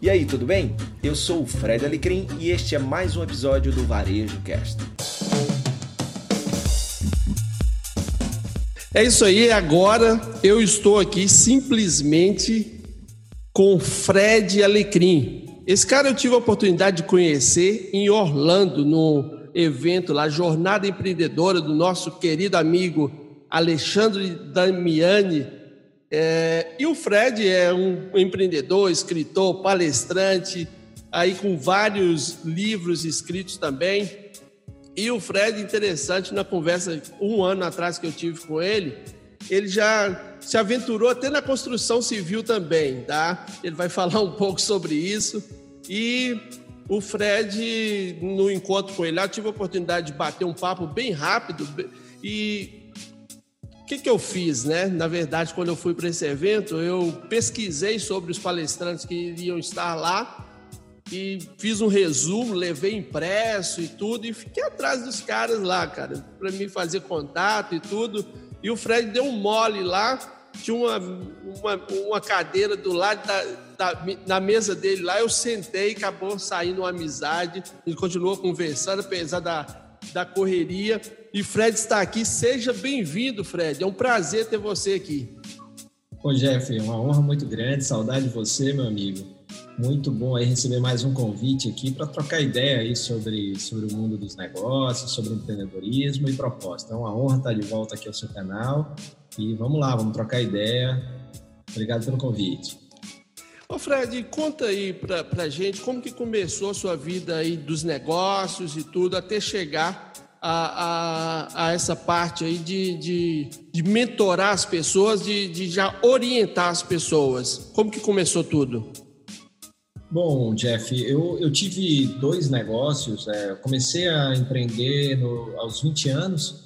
E aí, tudo bem? Eu sou o Fred Alecrim e este é mais um episódio do Varejo Cast. É isso aí, agora eu estou aqui simplesmente com Fred Alecrim. Esse cara eu tive a oportunidade de conhecer em Orlando, no evento lá, Jornada Empreendedora, do nosso querido amigo Alexandre Damiani, é, e o Fred é um empreendedor, escritor, palestrante, aí com vários livros escritos também. E o Fred, interessante, na conversa um ano atrás que eu tive com ele, ele já se aventurou até na construção civil também, tá? Ele vai falar um pouco sobre isso. E o Fred, no encontro com ele eu tive a oportunidade de bater um papo bem rápido e o que, que eu fiz, né? Na verdade, quando eu fui para esse evento, eu pesquisei sobre os palestrantes que iriam estar lá e fiz um resumo, levei impresso e tudo, e fiquei atrás dos caras lá, cara, para me fazer contato e tudo. E o Fred deu um mole lá, tinha uma, uma, uma cadeira do lado da, da, da, mesa dele lá, eu sentei, acabou saindo uma amizade, ele continuou conversando, apesar da da correria. E Fred está aqui. Seja bem-vindo, Fred. É um prazer ter você aqui. Ô, Jeff, uma honra muito grande. Saudade de você, meu amigo. Muito bom aí receber mais um convite aqui para trocar ideia aí sobre, sobre o mundo dos negócios, sobre empreendedorismo e proposta. É uma honra estar de volta aqui ao seu canal. E vamos lá, vamos trocar ideia. Obrigado pelo convite. Ô Fred, conta aí pra, pra gente como que começou a sua vida aí dos negócios e tudo até chegar a, a, a essa parte aí de, de, de, mentorar as pessoas, de, de já orientar as pessoas. Como que começou tudo? Bom, Jeff, eu, eu tive dois negócios. É, comecei a empreender no, aos 20 anos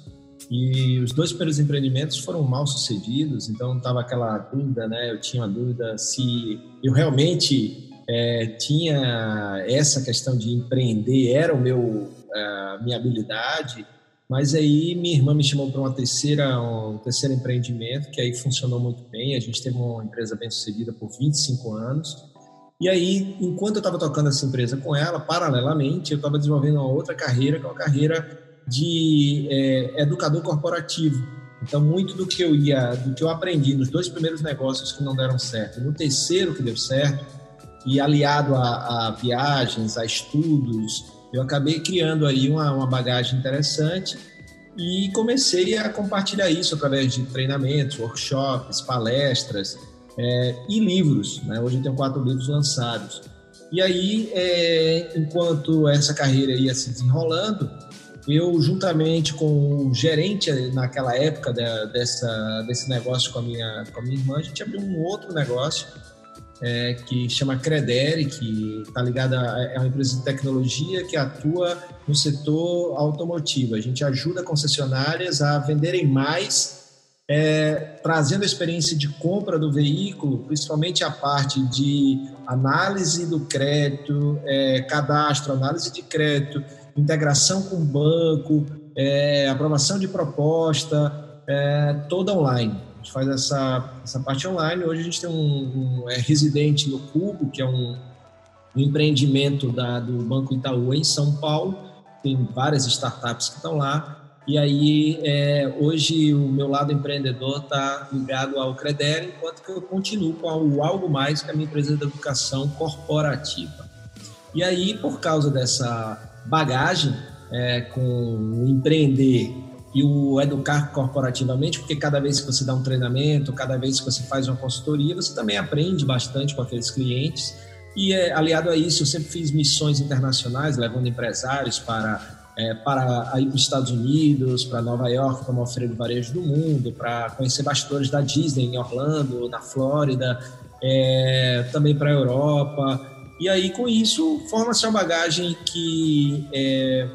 e os dois primeiros empreendimentos foram mal sucedidos, então estava aquela dúvida, né? Eu tinha uma dúvida se eu realmente é, tinha essa questão de empreender, era o meu a minha habilidade. Mas aí minha irmã me chamou para uma terceira, um terceiro empreendimento que aí funcionou muito bem. A gente teve uma empresa bem sucedida por 25 anos. E aí, enquanto eu estava tocando essa empresa com ela, paralelamente, eu estava desenvolvendo uma outra carreira, que é uma carreira de é, educador corporativo. Então, muito do que eu ia, do que eu aprendi nos dois primeiros negócios que não deram certo, no terceiro que deu certo, e aliado a, a viagens, a estudos, eu acabei criando aí uma, uma bagagem interessante e comecei a compartilhar isso através de treinamentos, workshops, palestras é, e livros. Né? Hoje eu tenho quatro livros lançados. E aí, é, enquanto essa carreira ia se desenrolando, eu, juntamente com o gerente naquela época da, dessa, desse negócio com a, minha, com a minha irmã, a gente abriu um outro negócio é, que chama Credere, que está ligada a, é uma empresa de tecnologia que atua no setor automotivo. A gente ajuda concessionárias a venderem mais, é, trazendo a experiência de compra do veículo, principalmente a parte de análise do crédito, é, cadastro, análise de crédito, integração com o banco, é, aprovação de proposta, é, toda online. A gente faz essa, essa parte online. Hoje a gente tem um, um é, residente no Cubo, que é um, um empreendimento da, do Banco Itaú em São Paulo. Tem várias startups que estão lá. E aí, é, hoje, o meu lado empreendedor está ligado ao Credere, enquanto que eu continuo com o Algo Mais, que é a minha empresa de educação corporativa. E aí, por causa dessa bagagem é, com o empreender e o educar corporativamente, porque cada vez que você dá um treinamento, cada vez que você faz uma consultoria, você também aprende bastante com aqueles clientes. E é, aliado a isso, eu sempre fiz missões internacionais, levando empresários para é, para ir para os Estados Unidos, para Nova York, como feira de varejo do mundo, para conhecer bastidores da Disney em Orlando, na Flórida, é, também para a Europa. E aí, com isso, forma-se uma bagagem que é,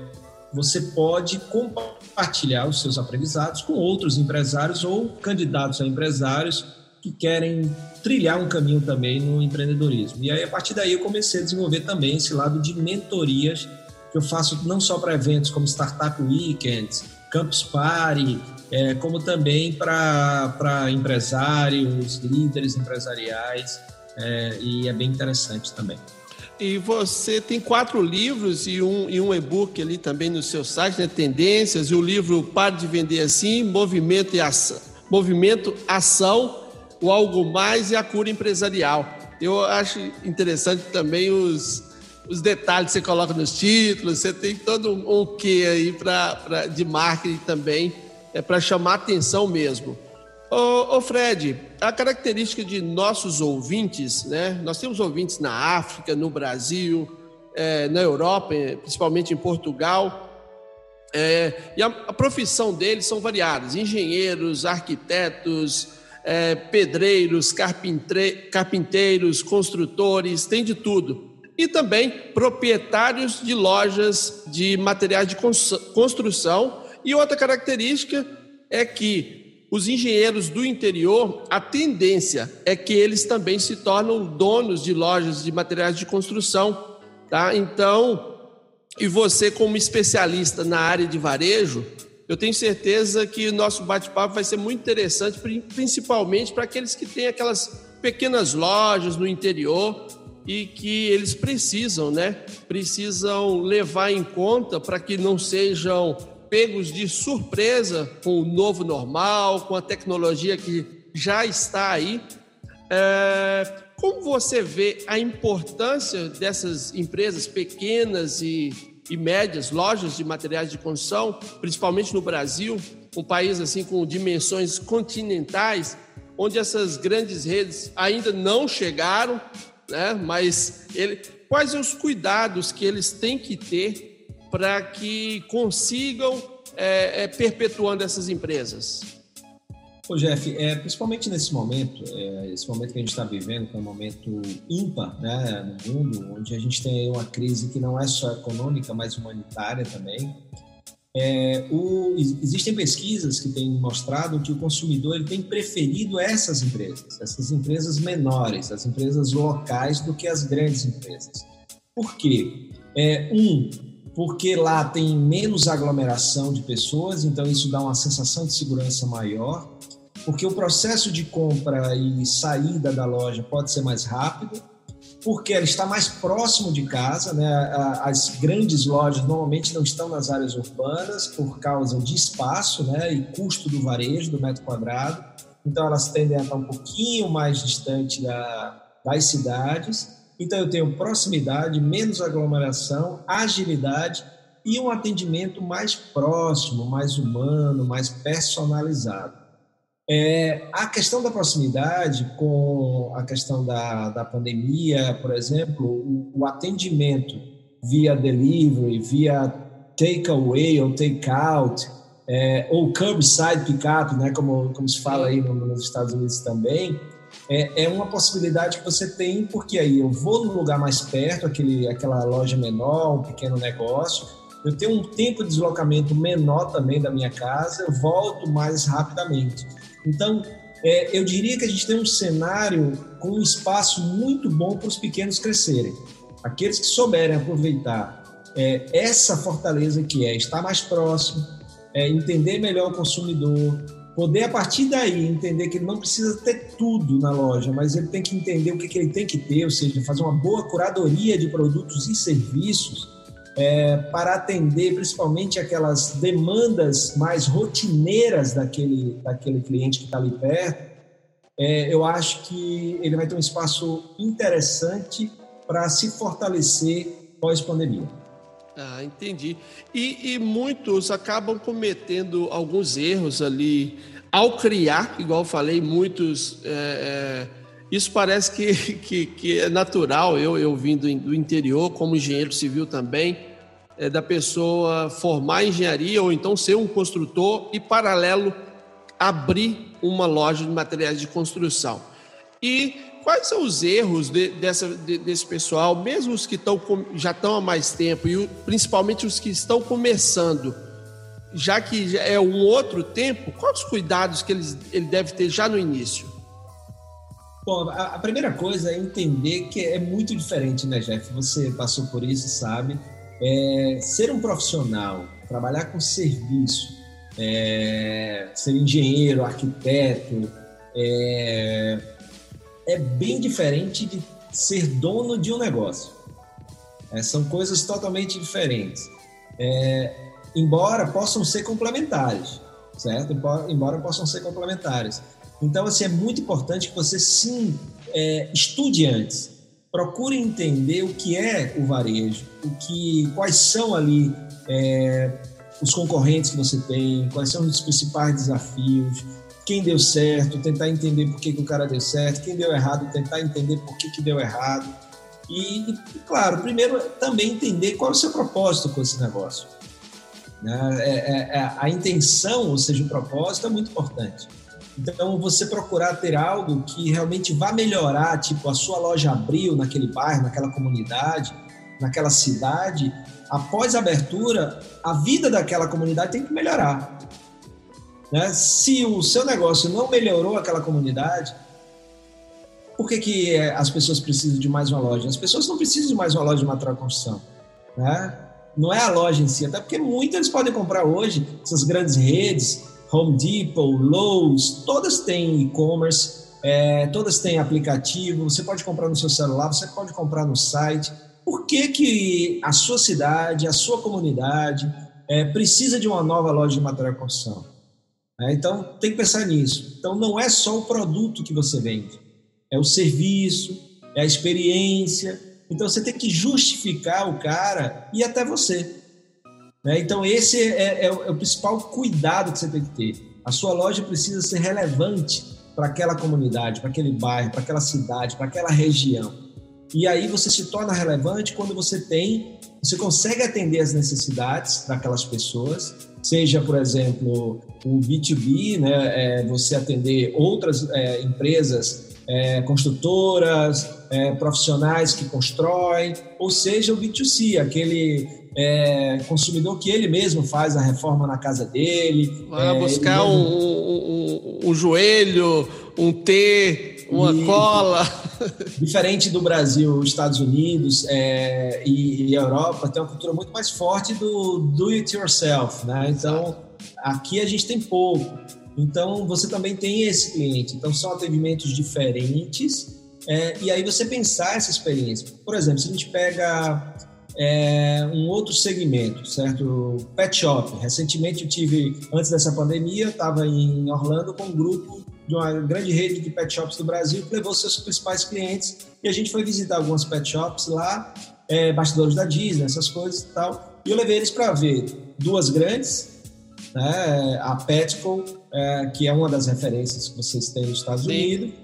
você pode compartilhar os seus aprendizados com outros empresários ou candidatos a empresários que querem trilhar um caminho também no empreendedorismo. E aí, a partir daí, eu comecei a desenvolver também esse lado de mentorias que eu faço não só para eventos como Startup Weekends, Campus Party, é, como também para empresários, líderes empresariais é, e é bem interessante também. E você tem quatro livros e um, e um e-book ali também no seu site, né? Tendências, e o livro Pare de Vender Assim, Movimento e Ação, Movimento, Ação, o Algo Mais e a Cura Empresarial. Eu acho interessante também os, os detalhes que você coloca nos títulos, você tem todo um, um quê aí pra, pra, de marketing também, é para chamar atenção mesmo. Ô, ô, Fred, a característica de nossos ouvintes, né? Nós temos ouvintes na África, no Brasil, é, na Europa, principalmente em Portugal. É, e a, a, profissão deles são variadas: engenheiros, arquitetos, é, pedreiros, carpinteiros, construtores, tem de tudo. E também proprietários de lojas de materiais de construção. E outra característica é que os engenheiros do interior, a tendência é que eles também se tornam donos de lojas de materiais de construção, tá? Então, e você como especialista na área de varejo, eu tenho certeza que o nosso bate-papo vai ser muito interessante, principalmente para aqueles que têm aquelas pequenas lojas no interior e que eles precisam, né? Precisam levar em conta para que não sejam pegos de surpresa com o novo normal, com a tecnologia que já está aí. É, como você vê a importância dessas empresas pequenas e, e médias, lojas de materiais de construção, principalmente no Brasil, um país assim com dimensões continentais, onde essas grandes redes ainda não chegaram, né? Mas ele, quais os cuidados que eles têm que ter para que consigam é, é, perpetuando essas empresas? Ô Jeff, é, principalmente nesse momento, é, esse momento que a gente está vivendo, que é um momento ímpar né, no mundo, onde a gente tem uma crise que não é só econômica, mas humanitária também. É, o, existem pesquisas que têm mostrado que o consumidor ele tem preferido essas empresas, essas empresas menores, as empresas locais, do que as grandes empresas. Por quê? É, um, porque lá tem menos aglomeração de pessoas, então isso dá uma sensação de segurança maior, porque o processo de compra e saída da loja pode ser mais rápido, porque ela está mais próximo de casa, né? As grandes lojas normalmente não estão nas áreas urbanas por causa de espaço, né? E custo do varejo do metro quadrado, então elas tendem a estar um pouquinho mais distante da, das cidades. Então, eu tenho proximidade, menos aglomeração, agilidade e um atendimento mais próximo, mais humano, mais personalizado. É, a questão da proximidade, com a questão da, da pandemia, por exemplo, o, o atendimento via delivery, via takeaway ou takeout, é, ou curbside pickup, né, como, como se fala aí nos Estados Unidos também, é, é uma possibilidade que você tem, porque aí eu vou num lugar mais perto, aquele, aquela loja menor, um pequeno negócio, eu tenho um tempo de deslocamento menor também da minha casa, eu volto mais rapidamente. Então, é, eu diria que a gente tem um cenário com um espaço muito bom para os pequenos crescerem. Aqueles que souberem aproveitar é, essa fortaleza que é estar mais próximo, é, entender melhor o consumidor, poder a partir daí entender que ele não precisa ter tudo na loja, mas ele tem que entender o que, que ele tem que ter, ou seja, fazer uma boa curadoria de produtos e serviços é, para atender principalmente aquelas demandas mais rotineiras daquele, daquele cliente que está ali perto. É, eu acho que ele vai ter um espaço interessante para se fortalecer pós-pandemia. Ah, entendi. E, e, muitos acabam cometendo alguns erros ali ao criar, igual eu falei, muitos. É, é, isso parece que, que, que, é natural, eu, eu vindo do interior, como engenheiro civil também, é, da pessoa formar engenharia ou então ser um construtor e, paralelo, abrir uma loja de materiais de construção. E Quais são os erros de, dessa, de, desse pessoal, mesmo os que estão, já estão há mais tempo, e principalmente os que estão começando, já que é um outro tempo, quais os cuidados que eles, ele deve ter já no início? Bom, a, a, primeira coisa é entender que é muito diferente, né, Jeff? Você passou por isso, sabe? É, ser um profissional, trabalhar com serviço, é, ser engenheiro, arquiteto, é, é bem diferente de ser dono de um negócio. É, são coisas totalmente diferentes. É, embora possam ser complementares, certo? Embora possam ser complementares. Então, assim, é muito importante que você sim é, estude antes. Procure entender o que é o varejo, o que, quais são ali é, os concorrentes que você tem, quais são os principais desafios, quem deu certo, tentar entender por que, que o cara deu certo, quem deu errado, tentar entender por que, que deu errado. E, e, claro, primeiro também entender qual é o seu propósito com esse negócio. Né? É, é, é, a intenção, ou seja, o propósito é muito importante. Então, você procurar ter algo que realmente vá melhorar, tipo, a sua loja abriu naquele bairro, naquela comunidade, naquela cidade, após a abertura, a vida daquela comunidade tem que melhorar. Né? Se o seu negócio não melhorou aquela comunidade, por que, que é, as pessoas precisam de mais uma loja? As pessoas não precisam de mais uma loja de material construção. Né? Não é a loja em si, até porque muitas podem comprar hoje, essas grandes redes, Home Depot, Lowe's, todas têm e-commerce, é, todas têm aplicativo, você pode comprar no seu celular, você pode comprar no site. Por que, que a sua cidade, a sua comunidade é, precisa de uma nova loja de material de construção? É, então, tem que pensar nisso. Então, não é só o produto que você vende, é o serviço, é a experiência. Então, você tem que justificar o cara e até você. Né? Então, esse é, é, é, o principal cuidado que você tem que ter. A sua loja precisa ser relevante para aquela comunidade, para aquele bairro, para aquela cidade, para aquela região. E aí você se torna relevante quando você tem, você consegue atender as necessidades daquelas pessoas, seja, por exemplo, o B2B, né, é, você atender outras é, empresas é, construtoras, é, profissionais que constroem, ou seja, o B2C, aquele é, consumidor que ele mesmo faz a reforma na casa dele. Vai é, buscar um, um, um, joelho, um T, uma e, cola. Diferente do Brasil, os Estados Unidos é, e, e, Europa tem uma cultura muito mais forte do do it yourself, né? Então aqui a gente tem pouco. Então você também tem esse cliente. Então são atendimentos diferentes. É, e aí você pensar essa experiência. Por exemplo, se a gente pega é, um outro segmento, certo? Pet shop. Recentemente eu tive, antes dessa pandemia, eu estava em Orlando com um grupo de uma grande rede de pet shops do Brasil que levou seus principais clientes e a gente foi visitar algumas pet shops lá, é, bastidores da Disney, essas coisas e tal. E eu levei eles para ver duas grandes, né? A Petco, é, que é uma das referências que vocês têm nos Estados Sim. Unidos,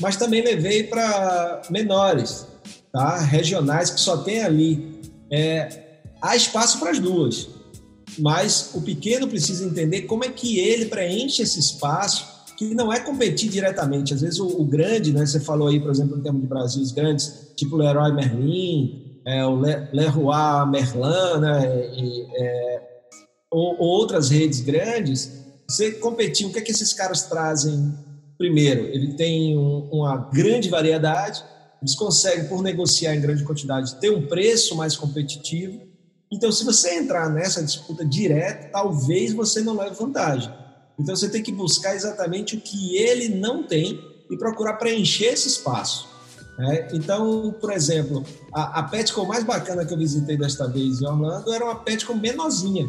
mas também levei para menores, tá? Regionais que só tem ali é, há espaço para as duas, mas o pequeno precisa entender como é que ele preenche esse espaço, que não é competir diretamente. Às vezes o, o grande, né, você falou aí, por exemplo, em termos de Brasil, os grandes, tipo Leroy Merlin, é, o Le, Leroy Merlin, né, e, é, ou, ou outras redes grandes, você competir, o que é que esses caras trazem primeiro? Ele tem um, uma grande variedade, eles conseguem, por negociar em grande quantidade, ter um preço mais competitivo. Então, se você entrar nessa disputa direta, talvez você não leve vantagem. Então, você tem que buscar exatamente o que ele não tem e procurar preencher esse espaço. Né? Então, por exemplo, a, a Petco mais bacana que eu visitei desta vez em Orlando era uma Petco menorzinha,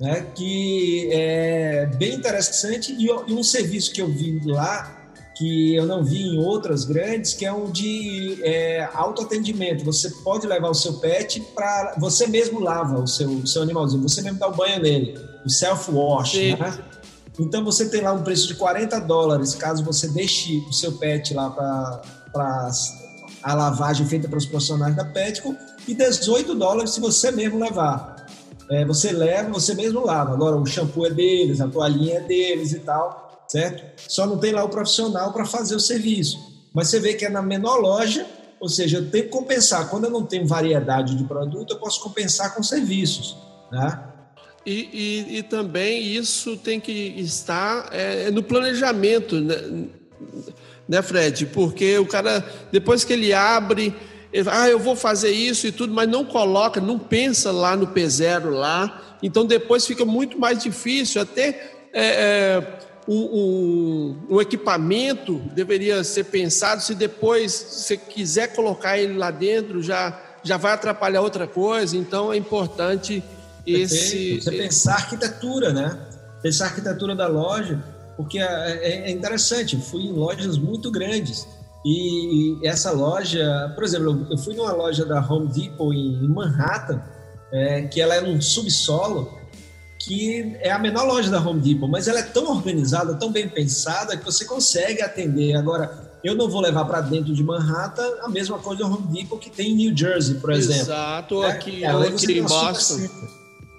né? que é bem interessante e, e um serviço que eu vi lá que eu não vi em outras grandes, que é um de é, autoatendimento. Você pode levar o seu pet para. Você mesmo lava o seu, o seu animalzinho, você mesmo dá o banho nele, o self-wash, né? Então você tem lá um preço de 40 dólares caso você deixe o seu pet lá para a lavagem feita para os profissionais da Petco e 18 dólares se você mesmo levar. É, você leva, você mesmo lava. Agora o shampoo é deles, a toalhinha é deles e tal certo? Só não tem lá o profissional para fazer o serviço. Mas você vê que é na menor loja, ou seja, eu tenho que compensar. Quando eu não tenho variedade de produto, eu posso compensar com serviços, né? E, e, e também isso tem que estar é, no planejamento, né? né, Fred? Porque o cara, depois que ele abre, ele, ah, eu vou fazer isso e tudo, mas não coloca, não pensa lá no P0 lá, então depois fica muito mais difícil até é, é, um, um, um, equipamento deveria ser pensado se depois você quiser colocar ele lá dentro já, já vai atrapalhar outra coisa. Então é importante esse. Você pensar arquitetura, né? Pensar a arquitetura da loja, porque é, é, é interessante. Fui em lojas muito grandes e essa loja, por exemplo, eu fui numa loja da Home Depot em Manhattan, é, que ela é um subsolo que é a menor loja da Home Depot, mas ela é tão organizada, tão bem pensada que você consegue atender. Agora, eu não vou levar para dentro de Manhattan a mesma coisa do Home Depot que tem em New Jersey, por exemplo. Exato, né? aqui, ela aqui em Boston.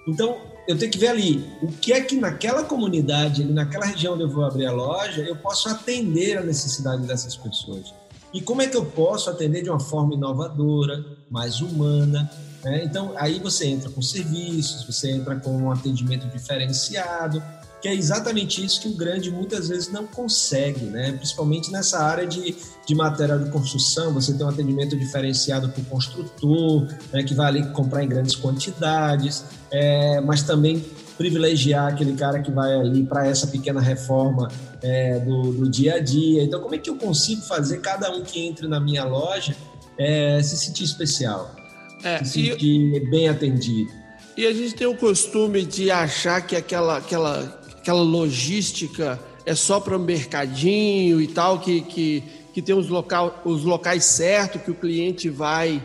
Então, eu tenho que ver ali o que é que naquela comunidade, naquela região onde eu vou abrir a loja, eu posso atender a necessidade dessas pessoas. E como é que eu posso atender de uma forma inovadora, mais humana, né? Então, aí você entra com serviços, você entra com um atendimento diferenciado, que é exatamente isso que o grande muitas vezes não consegue, né? principalmente nessa área de, de material de construção, você tem um atendimento diferenciado para o construtor, né? que vai ali comprar em grandes quantidades, é, mas também privilegiar aquele cara que vai ali para essa pequena reforma é, do, do, dia a dia. Então, como é que eu consigo fazer cada um que entre na minha loja é, se sentir especial? é, se sentir e, bem atendido. E a gente tem o costume de achar que aquela, aquela, aquela logística é só para o mercadinho e tal, que, que, que tem os, local, os locais certos que o cliente vai,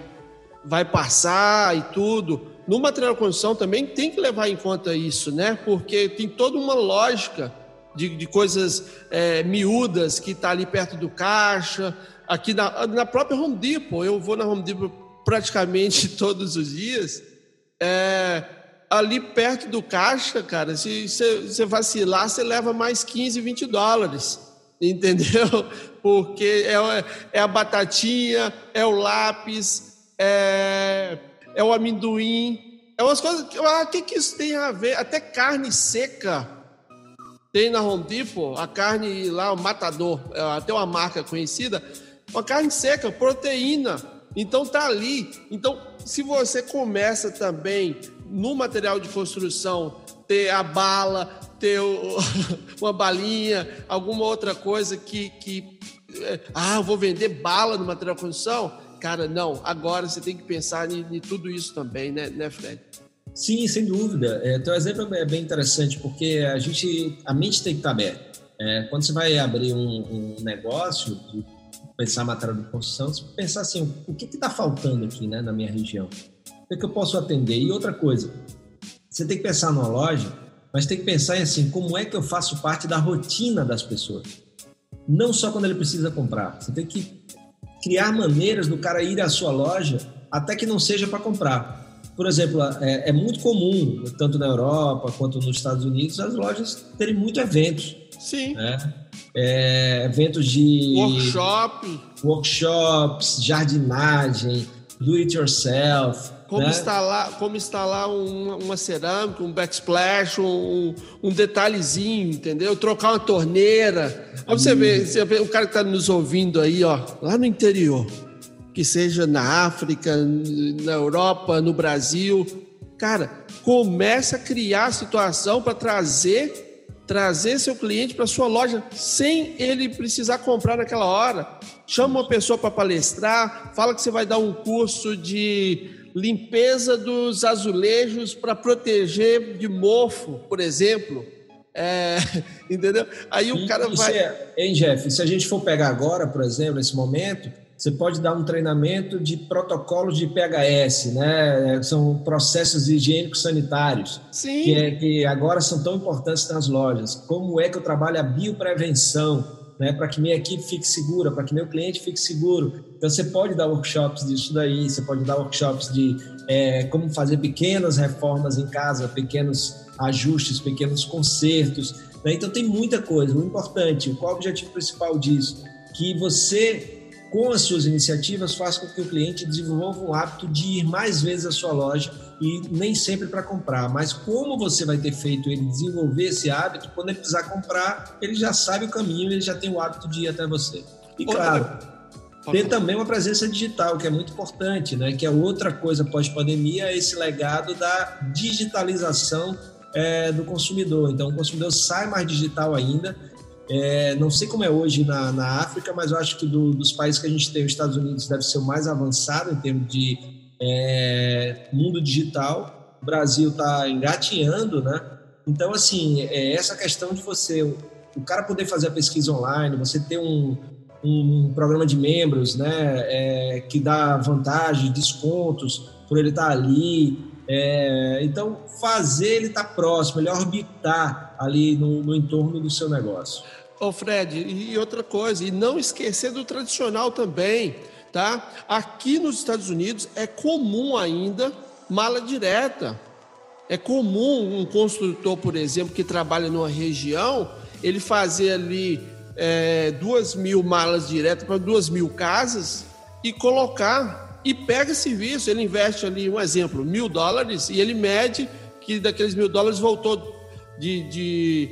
vai passar e tudo. No material de construção também tem que levar em conta isso, né? Porque tem toda uma lógica de, de coisas é, miúdas que está ali perto do caixa. Aqui na, na própria Home Depot, eu vou na Home Depot praticamente todos os dias, é, ali perto do caixa, cara, se você vacilar, você leva mais 15, 20 dólares, entendeu? Porque é, é a batatinha, é o lápis, é, é o amendoim, é umas coisas que, ah, que, que isso tem a ver? Até carne seca tem na Home Depot, a carne lá, o Matador, é até uma marca conhecida, uma carne seca, proteína, então tá ali. Então, se você começa também no material de construção ter a bala, ter uma balinha, alguma outra coisa que, que é, ah, vou vender bala no material de construção, cara, não. Agora você tem que pensar em, em tudo isso também, né, né Fred? Sim, sem dúvida. É, teu exemplo é bem interessante porque a gente, a mente tem que estar aberta. É, quando você vai abrir um, um negócio pensar matéria de construção, pensar assim, o que está faltando aqui né, na minha região? O que, é que eu posso atender? E outra coisa, você tem que pensar numa loja, mas tem que pensar em assim, como é que eu faço parte da rotina das pessoas? Não só quando ele precisa comprar. Você tem que criar maneiras do cara ir à sua loja até que não seja para comprar. Por exemplo, é, é, muito comum, tanto na Europa quanto nos Estados Unidos, as lojas terem muito eventos. Sim. Né? é, eventos de workshop, workshops, jardinagem, do it yourself. Como né? instalar, como instalar uma, uma cerâmica, um backsplash, um, um, detalhezinho, entendeu? Trocar uma torneira. Aí você vê, você vê o cara que está nos ouvindo aí, ó, lá no interior, que seja na África, na Europa, no Brasil, cara, começa a criar a situação para trazer trazer seu cliente para sua loja sem ele precisar comprar naquela hora. Chama uma pessoa para palestrar, fala que você vai dar um curso de limpeza dos azulejos para proteger de mofo, por exemplo. É, entendeu? Aí o cara vai. É, hein, Jeff? Se a gente for pegar agora, por exemplo, nesse momento, você pode dar um treinamento de protocolos de PHS, né? São processos higiênicos sanitários, Sim. Que, é, que agora são tão importantes nas lojas. Como é que eu trabalho a bioprevenção, né? Para que minha equipe fique segura, para que meu cliente fique seguro. Então você pode dar workshops disso daí, você pode dar workshops de é, como fazer pequenas reformas em casa, pequenos ajustes, pequenos consertos. Né? Então tem muita coisa. O importante, qual o objetivo principal disso? Que você com as suas iniciativas, faça com que o cliente desenvolva o hábito de ir mais vezes à sua loja e nem sempre para comprar, mas como você vai ter feito ele desenvolver esse hábito, quando ele precisar comprar, ele já sabe o caminho, ele já tem o hábito de ir até você. E claro, ter também uma presença digital, que é muito importante, né? Que é outra coisa pós-pandemia, esse legado da digitalização é, do consumidor. Então, o consumidor sai mais digital ainda. É, não sei como é hoje na, na África, mas eu acho que do, dos países que a gente tem, os Estados Unidos deve ser o mais avançado em termos de é, mundo digital. O Brasil está engatinhando, né? Então, assim, é essa questão de você, o cara poder fazer a pesquisa online, você ter um, um programa de membros, né, é, que dá vantagem, descontos por ele estar ali. É, então, fazer ele estar próximo, ele orbitar ali no, no entorno do seu negócio. Ô Fred, e outra coisa, e não esquecer do tradicional também, tá? Aqui nos Estados Unidos é comum ainda mala direta. É comum um construtor, por exemplo, que trabalha numa região, ele fazer ali é, duas mil malas diretas para duas mil casas e colocar e pega serviço. Ele investe ali, um exemplo, mil dólares e ele mede que daqueles mil dólares voltou de, de,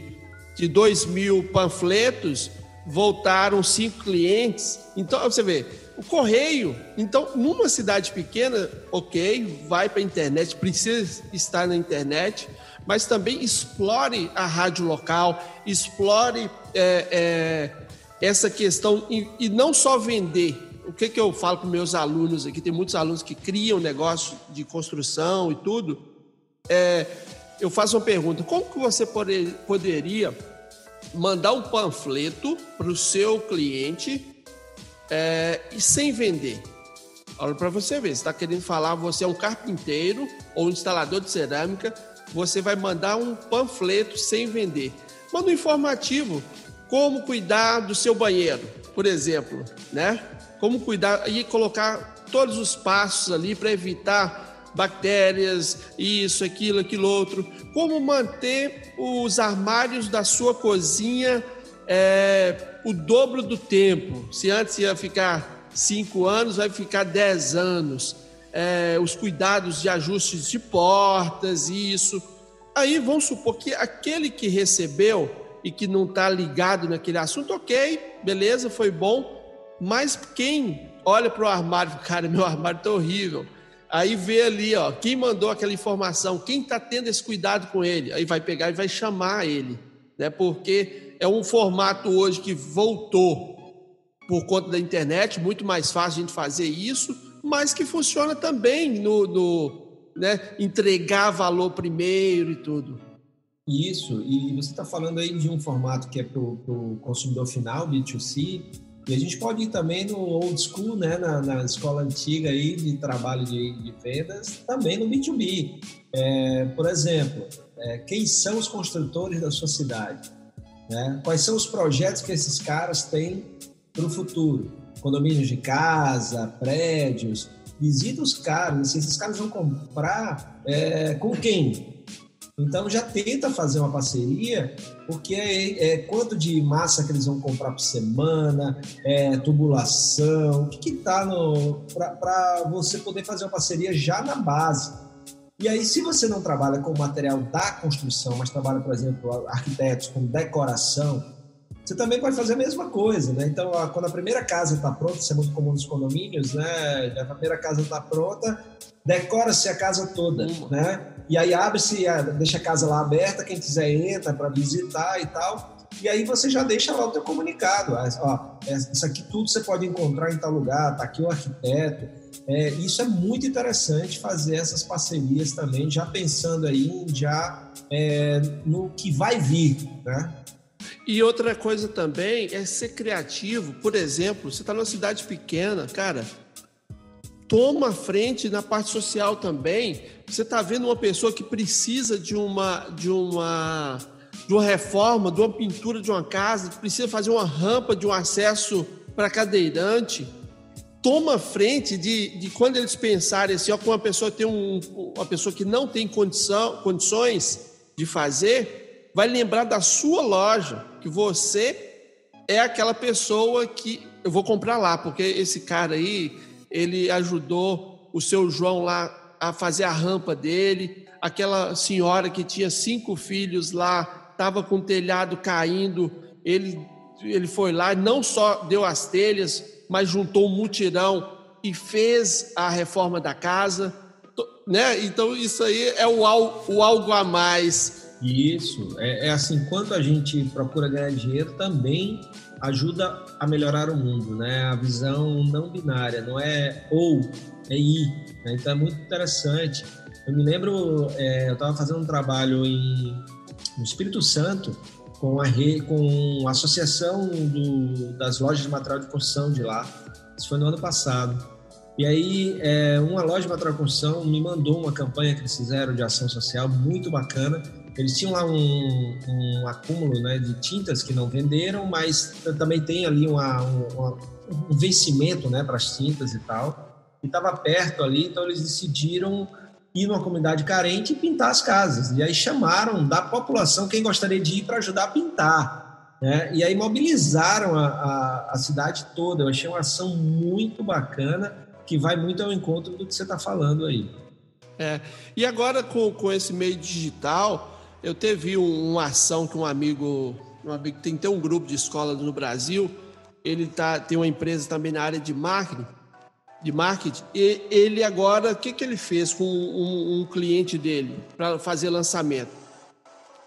de dois mil panfletos, voltaram cinco clientes. Então, você vê, o correio. Então, numa cidade pequena, ok, vai para a internet, precisa estar na internet, mas também explore a rádio local, explore é, é, essa questão e, e, não só vender. O que, que eu falo para meus alunos aqui? Tem muitos alunos que criam negócio de construção e tudo. É, eu faço uma pergunta: como que você poder, poderia mandar um panfleto para o seu cliente é, e sem vender? Olha para você ver, você está querendo falar, você é um carpinteiro ou um instalador de cerâmica, você vai mandar um panfleto sem vender. Manda um informativo, como cuidar do seu banheiro, por exemplo, né? Como cuidar e colocar todos os passos ali para evitar bactérias, isso, aquilo, aquilo outro. Como manter os armários da sua cozinha é, o dobro do tempo. Se antes ia ficar cinco anos, vai ficar dez anos é, os cuidados de ajustes de portas, isso. Aí vamos supor que aquele que recebeu e que não está ligado naquele assunto, ok, beleza, foi bom, mas quem olha para o armário, cara, meu armário está horrível, aí vê ali, ó, quem mandou aquela informação, quem está tendo esse cuidado com ele, aí vai pegar e vai chamar ele, né? Porque é um formato hoje que voltou por conta da internet, muito mais fácil a gente fazer isso, mas que funciona também no, no né, entregar valor primeiro e tudo. Isso, e você está falando aí de um formato que é para o consumidor final, B2C, e a gente pode ir também no old school, né, na, na escola antiga aí de trabalho de, de vendas, também no B2B. É, por exemplo, é, quem são os construtores da sua cidade? Né? Quais são os projetos que esses caras têm para o futuro? condomínios de casa, prédios, visita os caras, se esses caras vão comprar é, com quem? Então já tenta fazer uma parceria, porque é, é quanto de massa que eles vão comprar por semana, é, tubulação, o que está para você poder fazer uma parceria já na base. E aí, se você não trabalha com o material da construção, mas trabalha, por exemplo, arquitetos com decoração, você também pode fazer a mesma coisa, né? Então, quando a primeira casa está pronta, isso é muito comum nos condomínios, né? A primeira casa está pronta, decora-se a casa toda, né? E aí abre-se, deixa a casa lá aberta, quem quiser entra para visitar e tal. E aí você já deixa lá o teu comunicado. Ah, ó, isso aqui tudo você pode encontrar em tal lugar, tá aqui o arquiteto. É, isso é muito interessante fazer essas parcerias também, já pensando aí já é, no que vai vir, né? E outra coisa também é ser criativo. Por exemplo, você está numa cidade pequena, cara, toma frente na parte social também. Você está vendo uma pessoa que precisa de uma, de uma, de uma reforma, de uma pintura de uma casa, precisa fazer uma rampa de um acesso para cadeirante. Toma frente de, de quando eles pensarem assim, ó, com uma pessoa tem um, uma pessoa que não tem condição, condições de fazer, vai lembrar da sua loja, que você é aquela pessoa que eu vou comprar lá, porque esse cara aí, ele ajudou o seu João lá a fazer a rampa dele, aquela senhora que tinha cinco filhos lá, estava com o telhado caindo, ele, ele foi lá, não só deu as telhas, mas juntou um mutirão e fez a reforma da casa, né? Então isso aí é o, o algo a mais Isso, é, é assim, quando a gente procura ganhar dinheiro, também ajuda a melhorar o mundo, né? A visão não binária, não é ou, é i. Né? Então é muito interessante. Eu me lembro, é, eu estava fazendo um trabalho em, no Espírito Santo com a, com a associação do, das lojas de material de construção de lá. Isso foi no ano passado. E aí, é, uma loja de material de construção me mandou uma campanha que eles fizeram de ação social muito bacana. Eles tinham lá um, um acúmulo né, de tintas que não venderam, mas também tem ali uma, uma, um vencimento né, para as tintas e tal. E estava perto ali, então eles decidiram ir numa comunidade carente e pintar as casas. E aí chamaram da população quem gostaria de ir para ajudar a pintar. Né? E aí mobilizaram a, a, a cidade toda. Eu achei uma ação muito bacana que vai muito ao encontro do que você está falando aí. É. E agora, com, com esse meio digital, eu teve um, uma ação que um amigo, um amigo tem, tem um grupo de escola no Brasil, ele tá, tem uma empresa também na área de marketing, de marketing, e ele agora, o que, que ele fez com um, um cliente dele para fazer lançamento?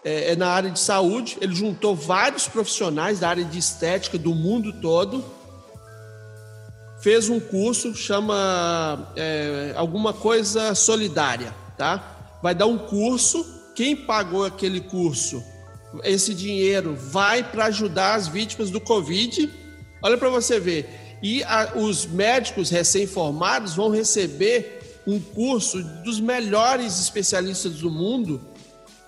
É, é na área de saúde, ele juntou vários profissionais da área de estética do mundo todo, fez um curso, chama é, alguma coisa solidária, tá? Vai dar um curso, quem pagou aquele curso, esse dinheiro vai para ajudar as vítimas do Covid. Olha para você ver. E a, os médicos recém-formados vão receber um curso dos melhores especialistas do mundo,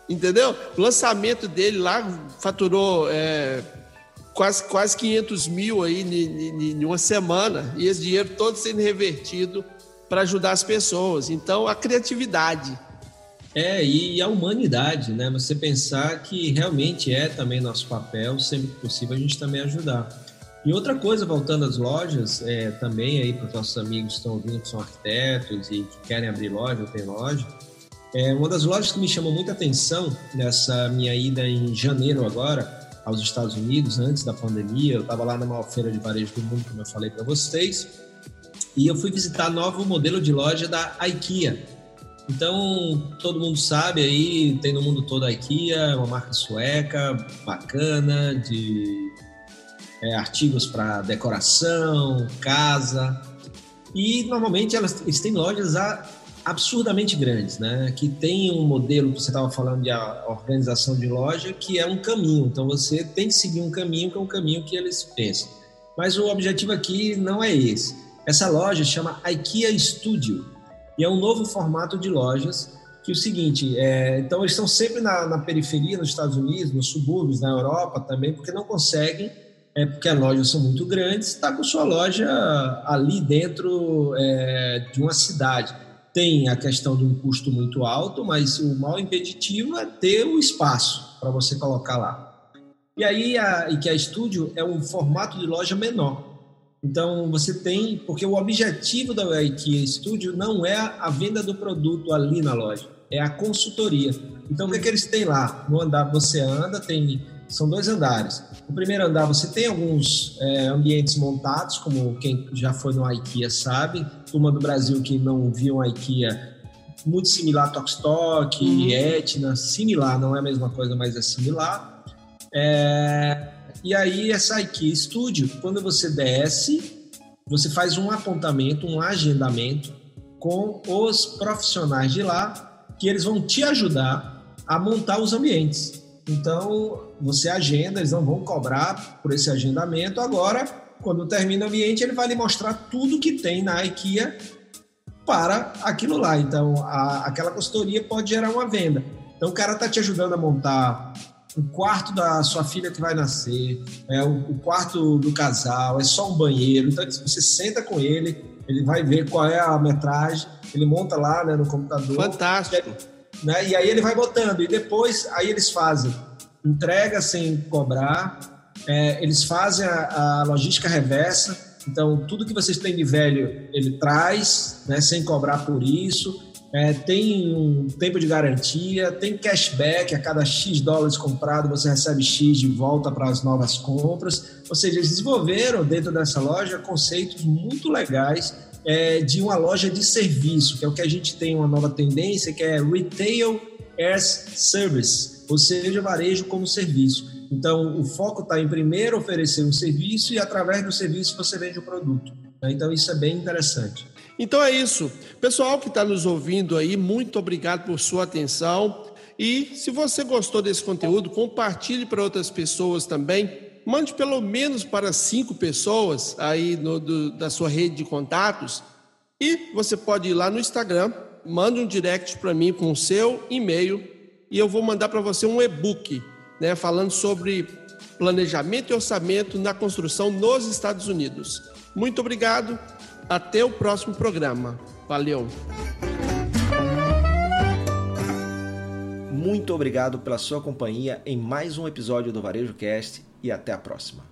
entendeu? O lançamento dele lá faturou é, quase, quase 500 mil aí em uma semana, e esse dinheiro todo sendo revertido para ajudar as pessoas. Então, a criatividade. É, e a humanidade, né? Você pensar que realmente é também nosso papel, sempre que possível, a gente também ajudar. E outra coisa, voltando às lojas, é, também aí para os nossos amigos que estão ouvindo, que são arquitetos e que querem abrir loja ou tem loja, é, uma das lojas que me chamou muita atenção nessa minha ida em janeiro agora aos Estados Unidos antes da pandemia. Eu estava lá na maior feira de varejo do mundo, como eu falei para vocês, e eu fui visitar novo modelo de loja da IKEA. Então, todo mundo sabe aí, tem no mundo todo a IKEA, uma marca sueca, bacana, de é, artigos para decoração, casa. E normalmente elas, eles têm lojas há absurdamente grandes, né? Que tem um modelo que você estava falando de organização de loja, que é um caminho. Então você tem que seguir um caminho que é um caminho que eles pensam. Mas o objetivo aqui não é esse. Essa loja chama IKEA Studio e é um novo formato de lojas que é o seguinte, é, então eles estão sempre na, na, periferia, nos Estados Unidos, nos subúrbios, na Europa também, porque não conseguem, é, porque as lojas são muito grandes, está com sua loja ali dentro é, de uma cidade tem a questão de um custo muito alto, mas o mal impeditivo é ter o espaço para você colocar lá. E aí a IKEA Studio é um formato de loja menor. Então você tem, porque o objetivo da IKEA Studio não é a venda do produto ali na loja, é a consultoria. Então o que, é que eles têm lá? No andar você anda, tem são dois andares. No primeiro andar você tem alguns é, ambientes montados, como quem já foi no IKEA sabe, turma do Brasil que não viu a IKEA, muito similar a Tokstok, uhum. Etna, similar, não é a mesma coisa, mas é similar. É, e aí essa IKEA Studio, quando você desce, você faz um apontamento, um agendamento com os profissionais de lá, que eles vão te ajudar a montar os ambientes. Então, você agenda, eles não vão cobrar por esse agendamento. Agora, quando termina o ambiente, ele vai lhe mostrar tudo que tem na IKEA para aquilo lá. Então, a, aquela consultoria pode gerar uma venda. Então, o cara está te ajudando a montar o quarto da sua filha que vai nascer, é o, o, quarto do casal, é só um banheiro. Então, você senta com ele, ele vai ver qual é a metragem, ele monta lá né, no computador. Fantástico. Né? E aí ele vai botando. E depois, aí eles fazem entrega sem cobrar, é, eles fazem a, a, logística reversa. Então, tudo que vocês têm de velho, ele traz, né, sem cobrar por isso. É, tem um tempo de garantia, tem cashback, a cada X dólares comprado você recebe X de volta para as novas compras. Ou seja, eles desenvolveram dentro dessa loja conceitos muito legais é, de uma loja de serviço, que é o que a gente tem uma nova tendência, que é retail as service, ou seja, varejo como serviço. Então, o foco está em primeiro oferecer um serviço e através do serviço você vende o produto. Né? Então, isso é bem interessante. Então é isso. Pessoal que está nos ouvindo aí, muito obrigado por sua atenção. E se você gostou desse conteúdo, compartilhe para outras pessoas também. Mande pelo menos para cinco pessoas aí no, do, da sua rede de contatos. E você pode ir lá no Instagram, manda um direct para mim com o seu e-mail e eu vou mandar para você um e-book, né, falando sobre planejamento e orçamento na construção nos Estados Unidos. Muito obrigado. Até o próximo programa. Valeu. Muito obrigado pela sua companhia em mais um episódio do Varejo Cast e até a próxima.